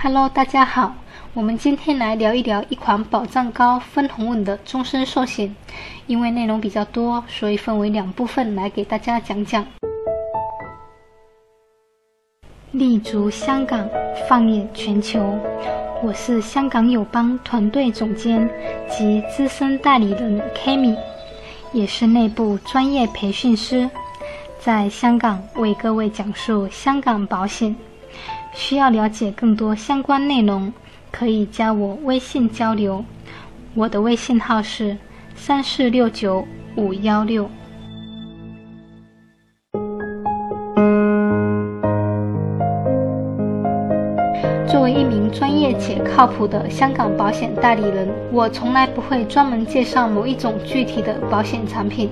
Hello，大家好，我们今天来聊一聊一款保障高、分红稳的终身寿险。因为内容比较多，所以分为两部分来给大家讲讲。立足香港，放眼全球，我是香港友邦团队总监及资深代理人 Kami，也是内部专业培训师，在香港为各位讲述香港保险。需要了解更多相关内容，可以加我微信交流。我的微信号是三四六九五幺六。作为一名专业且靠谱的香港保险代理人，我从来不会专门介绍某一种具体的保险产品，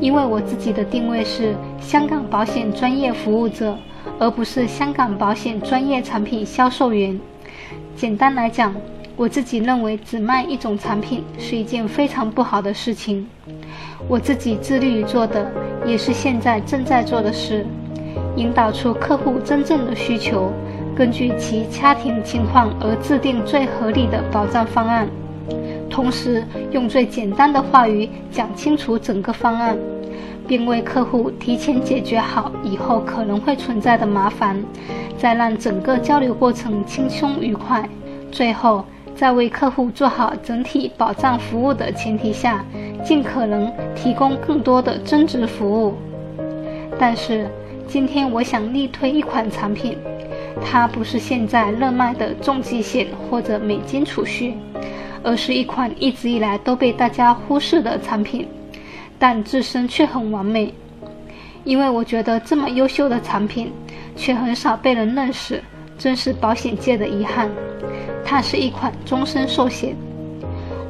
因为我自己的定位是香港保险专业服务者。而不是香港保险专业产品销售员。简单来讲，我自己认为只卖一种产品是一件非常不好的事情。我自己致力于做的，也是现在正在做的事，引导出客户真正的需求，根据其家庭情况而制定最合理的保障方案，同时用最简单的话语讲清楚整个方案。并为客户提前解决好以后可能会存在的麻烦，再让整个交流过程轻松愉快。最后，在为客户做好整体保障服务的前提下，尽可能提供更多的增值服务。但是，今天我想力推一款产品，它不是现在热卖的重疾险或者美金储蓄，而是一款一直以来都被大家忽视的产品。但自身却很完美，因为我觉得这么优秀的产品却很少被人认识，真是保险界的遗憾。它是一款终身寿险。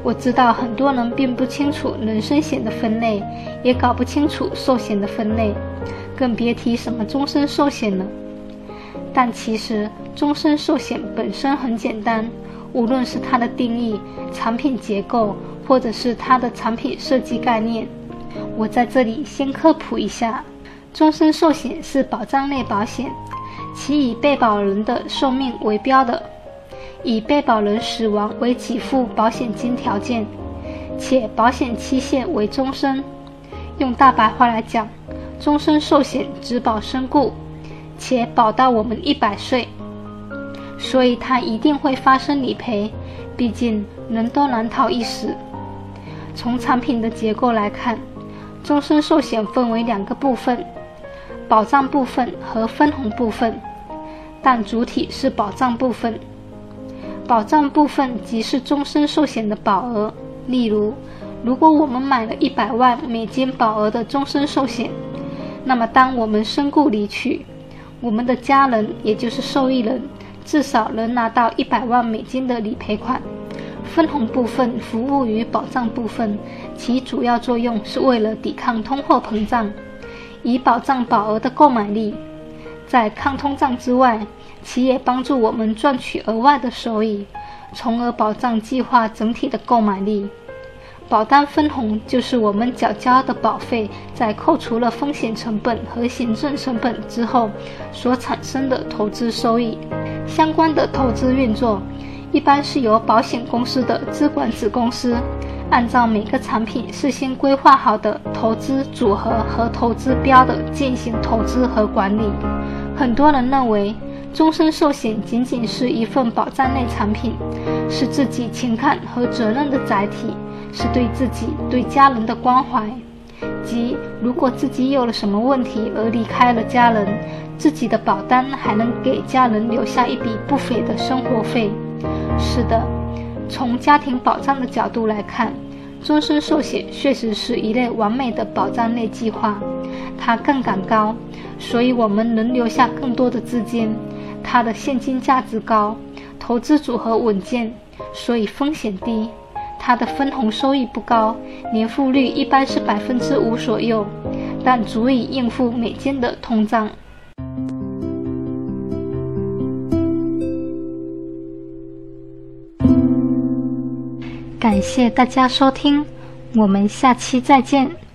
我知道很多人并不清楚人身险的分类，也搞不清楚寿险的分类，更别提什么终身寿险了。但其实终身寿险本身很简单，无论是它的定义、产品结构，或者是它的产品设计概念。我在这里先科普一下，终身寿险是保障类保险，其以被保人的寿命为标的，以被保人死亡为给付保险金条件，且保险期限为终身。用大白话来讲，终身寿险只保身故，且保到我们一百岁，所以它一定会发生理赔，毕竟人都难逃一死。从产品的结构来看。终身寿险分为两个部分，保障部分和分红部分，但主体是保障部分。保障部分即是终身寿险的保额。例如，如果我们买了一百万美金保额的终身寿险，那么当我们身故离去，我们的家人也就是受益人，至少能拿到一百万美金的理赔款。分红部分服务于保障部分，其主要作用是为了抵抗通货膨胀，以保障保额的购买力。在抗通胀之外，其也帮助我们赚取额外的收益，从而保障计划整体的购买力。保单分红就是我们缴交的保费，在扣除了风险成本和行政成本之后所产生的投资收益。相关的投资运作。一般是由保险公司的资管子公司，按照每个产品事先规划好的投资组合和投资标的进行投资和管理。很多人认为，终身寿险仅仅是一份保障类产品，是自己情感和责任的载体，是对自己、对家人的关怀。即如果自己有了什么问题而离开了家人，自己的保单还能给家人留下一笔不菲的生活费。是的，从家庭保障的角度来看，终身寿险确实是一类完美的保障类计划。它杠杆高，所以我们能留下更多的资金；它的现金价值高，投资组合稳健，所以风险低；它的分红收益不高，年复率一般是百分之五左右，但足以应付美金的通胀。感谢大家收听，我们下期再见。